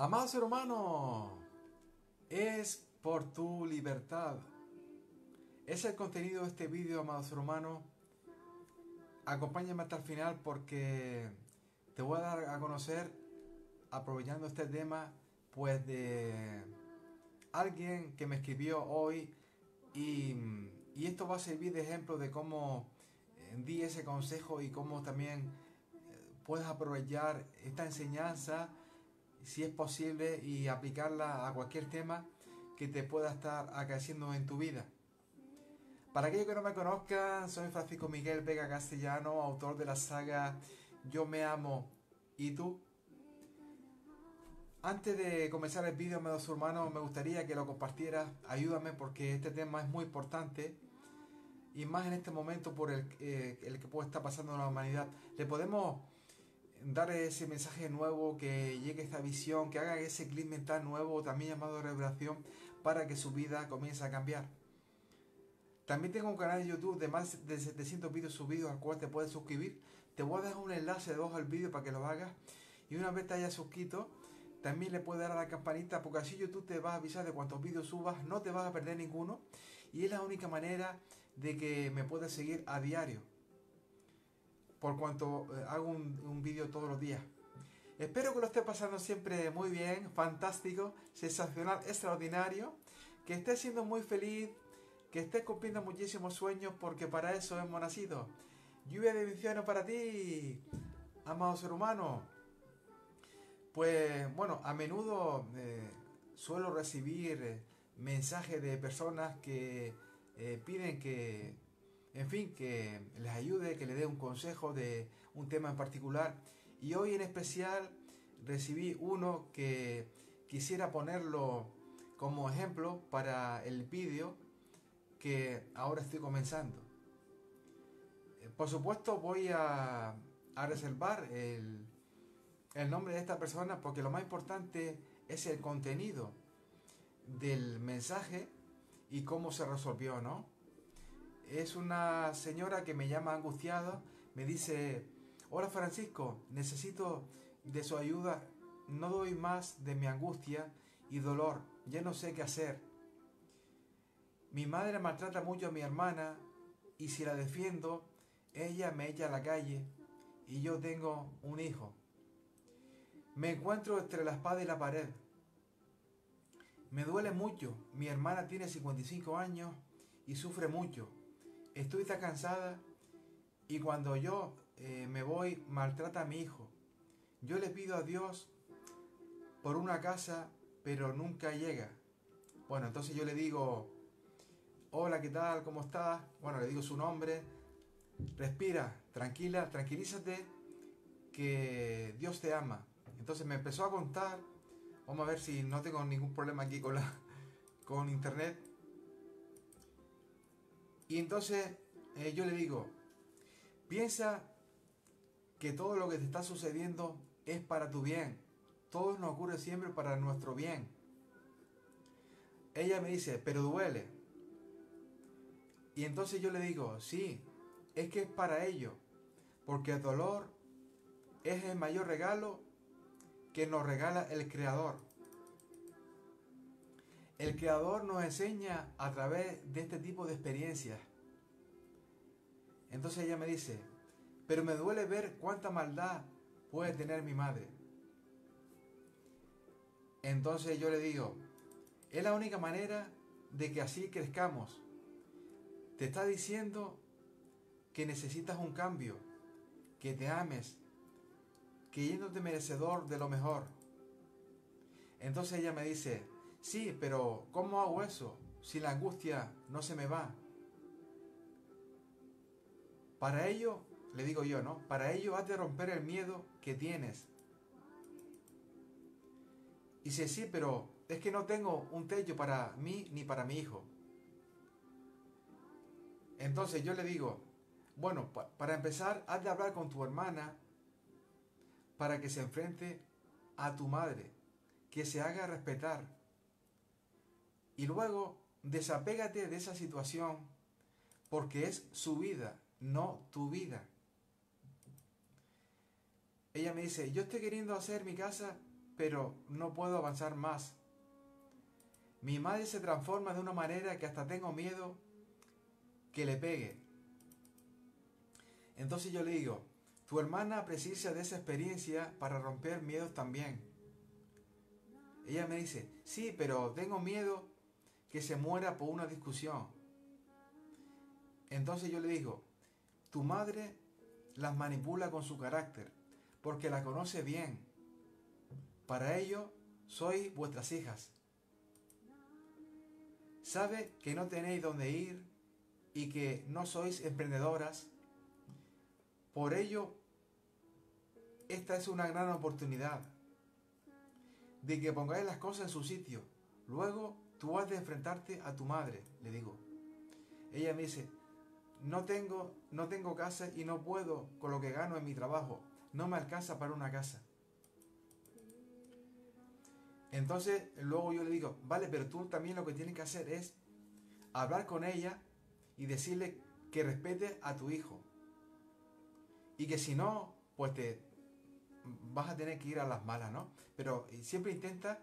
Amado ser humano, es por tu libertad. Es el contenido de este vídeo, amado ser humano. Acompáñame hasta el final porque te voy a dar a conocer, aprovechando este tema, pues de alguien que me escribió hoy y, y esto va a servir de ejemplo de cómo eh, di ese consejo y cómo también eh, puedes aprovechar esta enseñanza si es posible y aplicarla a cualquier tema que te pueda estar acaeciendo en tu vida. Para aquellos que no me conozcan, soy Francisco Miguel Vega Castellano, autor de la saga Yo me amo y tú. Antes de comenzar el vídeo, amigos hermanos, me gustaría que lo compartieras. Ayúdame porque este tema es muy importante y más en este momento por el, eh, el que puede estar pasando en la humanidad. Le podemos dar ese mensaje nuevo, que llegue esta visión, que haga ese clic mental nuevo, también llamado revelación, para que su vida comience a cambiar. También tengo un canal de YouTube de más de 700 vídeos subidos al cual te puedes suscribir. Te voy a dejar un enlace debajo del vídeo para que lo hagas. Y una vez te hayas suscrito, también le puedes dar a la campanita porque así YouTube te va a avisar de cuántos vídeos subas, no te vas a perder ninguno. Y es la única manera de que me puedas seguir a diario por cuanto eh, hago un, un vídeo todos los días. Espero que lo esté pasando siempre muy bien, fantástico, sensacional, extraordinario, que estés siendo muy feliz, que estés cumpliendo muchísimos sueños porque para eso hemos nacido. Lluvia de bendiciones para ti, amado ser humano. Pues bueno, a menudo eh, suelo recibir eh, mensajes de personas que piden que en fin, que les ayude, que les dé un consejo de un tema en particular. Y hoy en especial recibí uno que quisiera ponerlo como ejemplo para el vídeo que ahora estoy comenzando. Eh, por supuesto voy a, reservar el, el nombre de esta persona porque lo más importante es el contenido del mensaje y cómo se resolvió, ¿no? Es una señora que me llama angustiado, me dice, hola Francisco, necesito de su ayuda, no doy más de mi angustia y dolor, ya no sé qué hacer. Mi madre maltrata mucho a mi hermana y si la defiendo, ella me echa a la calle y yo tengo un hijo. Me encuentro entre la espada y la pared. Me duele mucho, mi hermana tiene 55 años y sufre mucho estoy tan cansada y cuando yo eh, me voy maltrata a mi hijo. Yo le pido a Dios por una casa, pero nunca llega. Bueno, entonces yo le digo, hola, ¿qué tal? ¿Cómo estás? Bueno, le digo su nombre. Respira, tranquila, tranquilízate, que Dios te ama. Entonces me empezó a contar, vamos a ver si no tengo ningún problema aquí con, la, con internet. Y entonces eh, yo le digo, piensa que todo lo que te está sucediendo es para tu bien. Todo nos ocurre siempre para nuestro bien. Ella me dice, pero duele. Y entonces yo le digo, sí, es que es para ello. Porque el dolor es el mayor regalo que nos regala el Creador. El Creador nos enseña a través de este tipo de experiencias. Entonces ella me dice, pero me duele ver cuánta maldad puede tener mi madre. Entonces yo le digo, es la única manera de que así crezcamos. Te está diciendo que necesitas un cambio, que te ames, que yéndote merecedor de lo mejor. Entonces ella me dice, Sí, pero ¿cómo hago eso si la angustia no se me va? Para ello, le digo yo, ¿no? Para ello has de romper el miedo que tienes. Y dice, sí, pero es que no tengo un techo para mí ni para mi hijo. Entonces yo le digo, bueno, para empezar, has de hablar con tu hermana para que se enfrente a tu madre, que se haga respetar y luego desapégate de esa situación porque es su vida, no tu vida. Ella me dice, yo estoy queriendo hacer mi casa pero no puedo avanzar más. Mi madre se transforma de una manera que hasta tengo miedo que le pegue. Entonces yo le digo, tu hermana precisa de esa experiencia para romper miedos también. Ella me dice, sí, pero tengo miedo que se muera por una discusión. Entonces yo le digo, tu madre las manipula con su carácter, porque la conoce bien. Para ello, sois vuestras hijas. Sabe que no tenéis dónde ir y que no sois emprendedoras. Por ello, esta es una gran oportunidad de que pongáis las cosas en su sitio. Luego tú has de enfrentarte a tu madre, le digo. Ella me dice, no tengo, no tengo casa y no puedo con lo que gano en mi trabajo. No me alcanza para una casa. Entonces luego yo le digo, vale, pero tú también lo que tienes que hacer es hablar con ella y decirle que respete a tu hijo. Y que si no, pues te vas a tener que ir a las malas, ¿no? Pero siempre intenta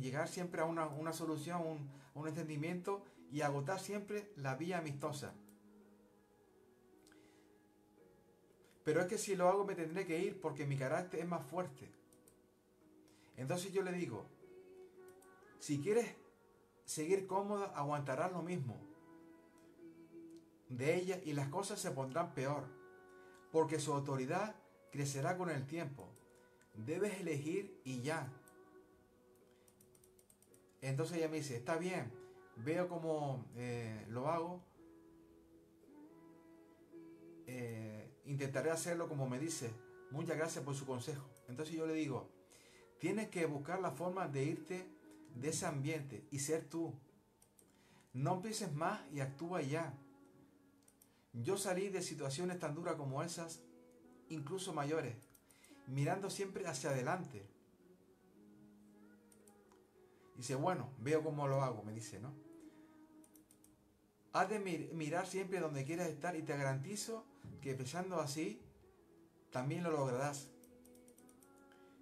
llegar siempre a una, solución, un, un entendimiento y agotar siempre la vía amistosa. Pero es que si lo hago me tendré que ir porque mi carácter es más fuerte. Entonces yo le digo, si quieres seguir cómoda, aguantarás lo mismo de ella y las cosas se pondrán peor, porque su autoridad crecerá con el tiempo. Debes elegir y ya. Entonces ella me dice, está bien, veo cómo eh, lo hago. Eh, intentaré hacerlo como me dice. Muchas gracias por su consejo. Entonces yo le digo, tienes que buscar la forma de irte de ese ambiente y ser tú. No pienses más y actúa ya. Yo salí de situaciones tan duras como esas, incluso mayores, mirando siempre hacia adelante. Dice, bueno, veo cómo lo hago, me dice, ¿no? Has de mirar siempre donde quieras estar y te garantizo que pensando así, también lo lograrás.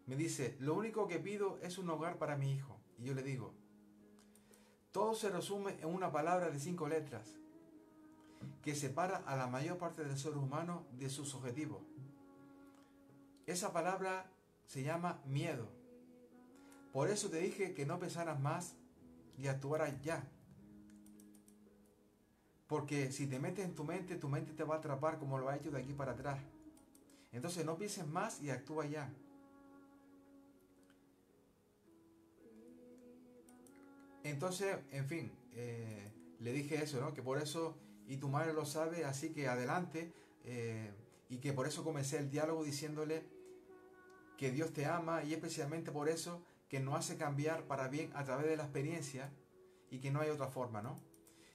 Me dice, lo único que pido es un hogar para mi hijo. Y yo le digo, todo se resume en una palabra de cinco letras que separa a la mayor parte del ser humano de sus objetivos. Esa palabra se llama miedo. Por eso te dije que no pensaras más y actuaras ya. Porque si te metes en tu mente, tu mente te va a atrapar como lo ha hecho de aquí para atrás. Entonces no pienses más y actúa ya. Entonces, en fin, eh, le dije eso, ¿no? Que por eso, y tu madre lo sabe, así que adelante. Eh, y que por eso comencé el diálogo diciéndole que Dios te ama y especialmente por eso que nos hace cambiar para bien a través de la experiencia y que no hay otra forma, ¿no?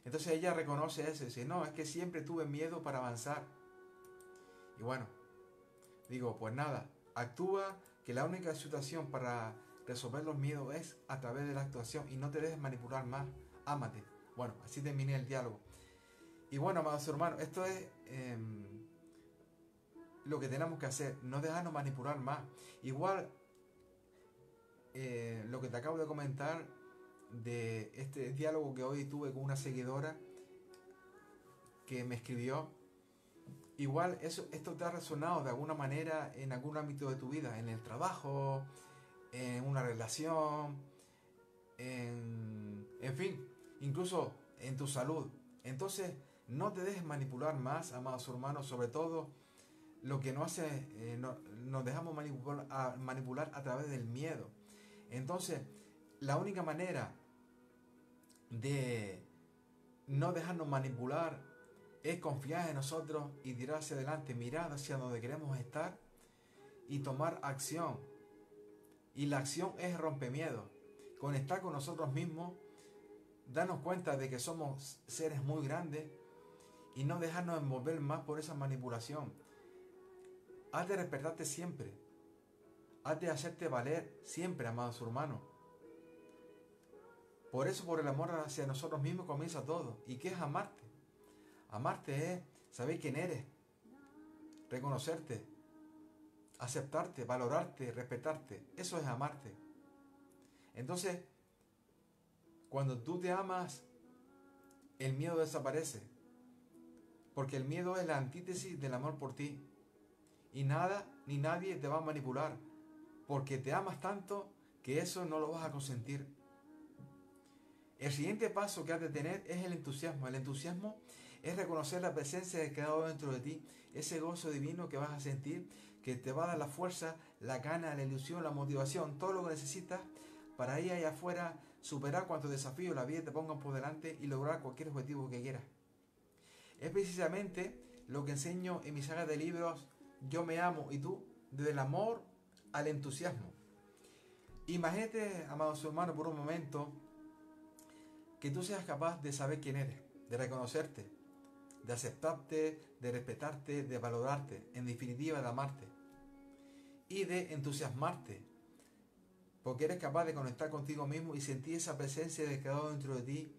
Entonces ella reconoce eso y dice, no, es que siempre tuve miedo para avanzar. Y bueno, digo, pues nada, actúa, que la única situación para resolver los miedos es a través de la actuación y no te dejes manipular más, ámate. Bueno, así terminé el diálogo. Y bueno, amados hermanos, esto es em, lo que tenemos que hacer, no dejarnos manipular más. Igual, eh, lo que te acabo de comentar de este diálogo que hoy tuve con una seguidora que me escribió, igual eso, esto te ha resonado de alguna manera en algún ámbito de tu vida, en el trabajo, en una relación, en, en fin, incluso en tu salud. Entonces, no te dejes manipular más, amados hermanos, sobre todo lo que no hace, eh, nos dejamos manipular manipular a través del miedo. Entonces, la única manera de no dejarnos manipular es confiar en nosotros y tirar hacia adelante, mirar hacia donde queremos estar y tomar acción. Y la acción es rompemiedo, conectar con nosotros mismos, darnos cuenta de que somos seres muy grandes y no dejarnos envolver más por esa manipulación. Has de respetarte siempre. Has de hacerte valer siempre, amados hermanos. Por eso, por el amor hacia nosotros mismos comienza todo. ¿Y qué es amarte? Amarte es saber quién eres, reconocerte, aceptarte, valorarte, respetarte. Eso es amarte. Entonces, cuando tú te amas, el miedo desaparece. Porque el miedo es la antítesis del amor por ti. Y nada ni nadie te va a manipular. Porque te amas tanto que eso no lo vas a consentir. El siguiente paso que has de tener es el entusiasmo. El entusiasmo es reconocer la presencia de quedado dentro de ti, ese gozo divino que vas a sentir, que te va a dar la fuerza, la gana, la ilusión, la motivación, todo lo que necesitas para ir allá afuera, superar cuantos desafíos la vida te pongan por delante y lograr cualquier objetivo que quieras. Es precisamente lo que enseño en mi saga de libros Yo me amo y tú, desde el amor al entusiasmo. Imagínate, amados hermanos, por un momento que tú seas capaz de saber quién eres, de reconocerte, de aceptarte, de respetarte, de valorarte, en definitiva de amarte y de entusiasmarte, porque eres capaz de conectar contigo mismo y sentir esa presencia de quedado dentro de ti,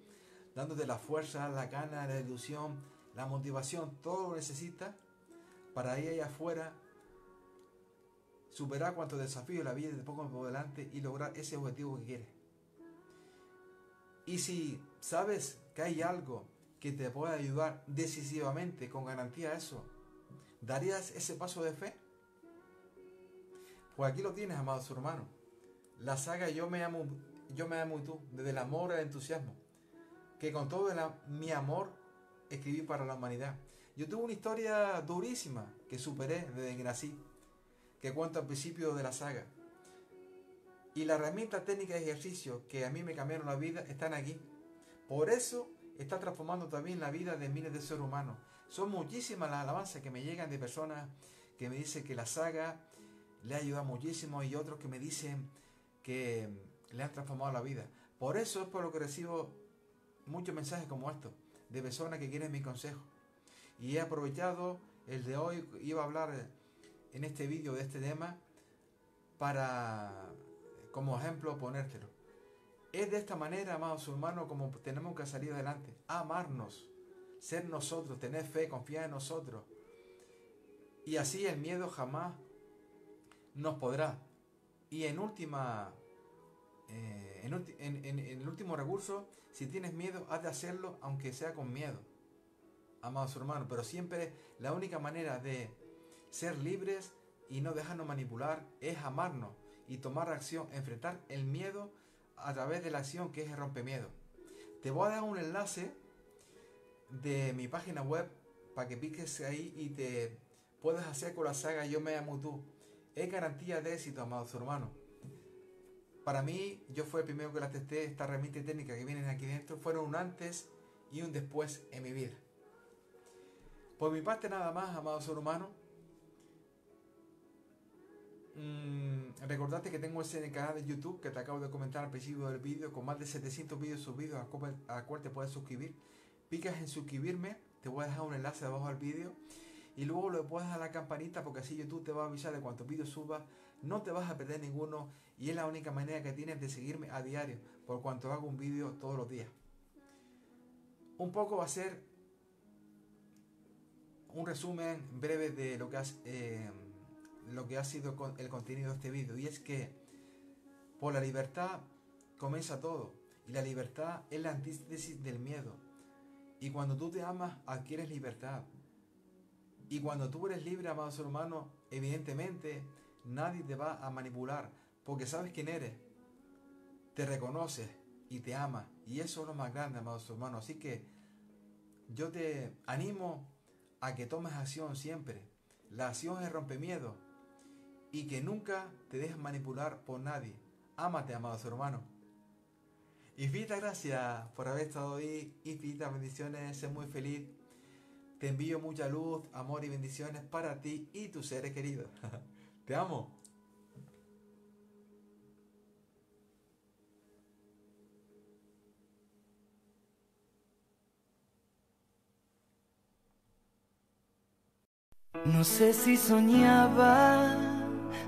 dándote la fuerza, la gana, la ilusión, la motivación, todo lo necesitas para ir allá afuera, superar cuantos desafíos la vida te ponga por delante y lograr ese objetivo que quieres. Y si sabes que hay algo que te pueda ayudar decisivamente, con garantía eso, ¿darías ese paso de fe? Pues aquí lo tienes, amados hermanos. La saga Yo me amo, yo me amo y tú, desde el amor al entusiasmo, que con todo mi amor escribí para la humanidad. Yo tuve una historia durísima que superé desde que nací, que cuento al principio de la saga. Y la herramienta técnica de ejercicio que a mí me cambiaron la vida están aquí. Por eso está transformando también la vida de miles de seres humanos. Son muchísimas las alabanzas que me llegan de personas que me dicen que la saga le ha ayudado muchísimo y otros que me dicen que le han transformado la vida. Por eso es por lo que recibo muchos mensajes como estos, de personas que quieren mi consejo. Y he aprovechado el de hoy, iba a hablar en este vídeo de este tema para, como ejemplo, ponértelo. Es de esta manera, amados hermanos, como tenemos que salir adelante. Amarnos, ser nosotros, tener fe, confiar en nosotros. Y así el miedo jamás nos podrá. Y en última, eh, en, en, el último recurso, si tienes miedo, haz de hacerlo aunque sea con miedo. Amados hermanos, pero siempre la única manera de ser libres y no dejarnos manipular es amarnos y tomar acción, enfrentar el miedo a través de la acción que es el rompemiedo. Te voy a dar un enlace de mi página web para que piques ahí y te puedas hacer con la saga Yo me amo tú. Es garantía de éxito, amados hermanos. Para mí, yo fue el primero que la testé, esta herramienta técnica que vienen aquí dentro, fueron un antes y un después en mi vida. Por mi parte nada más, amados hermanos, Mm, recordate que tengo ese canal de YouTube que te acabo de comentar al principio del vídeo con más de 700 vídeos subidos a a cual te puedes suscribir. Picas en suscribirme, te voy a dejar un enlace debajo del vídeo y luego le puedes dar la campanita porque así YouTube te va a avisar de cuántos vídeos subas, no te vas a perder ninguno y es la única manera que tienes de seguirme a diario por cuanto hago un vídeo todos los días. Un poco va a ser un resumen breve de lo que has... Eh, lo que ha sido el contenido de este vídeo y es que por la libertad comienza todo y la libertad es la antítesis del miedo. Y cuando tú te amas adquieres libertad. Y cuando tú eres libre amado ser humano evidentemente nadie te va a manipular porque sabes quién eres te reconoces y te ama y eso es lo más grande amado ser humano. Así que yo te animo a que tomes acción siempre. La acción es rompemiedo y que nunca te dejes manipular por nadie. Ámate, amados hermanos. Infinita gracias por haber estado ahí. Infinitas bendiciones. Sé muy feliz. Te envío mucha luz, amor y bendiciones para ti y tus seres queridos. te amo. No sé si soñaba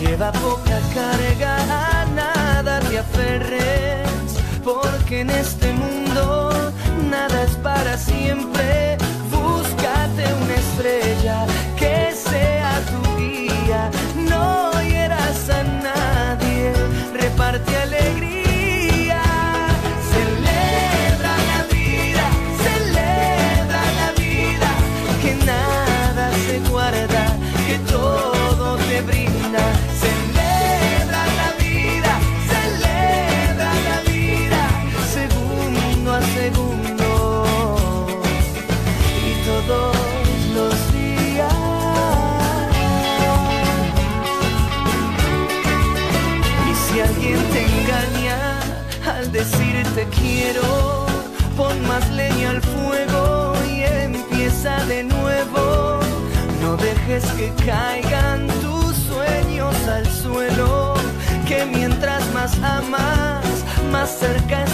Lleva poca carga, a nada te aferres, porque en este mundo nada es para siempre. Búscate una estrella que sea tu guía, no hieras a nadie, reparte alegría. Celebra la vida, celebra la vida, que nada se guarda, que todo te brinda. Que caigan tus sueños al suelo, que mientras más amas, más cerca.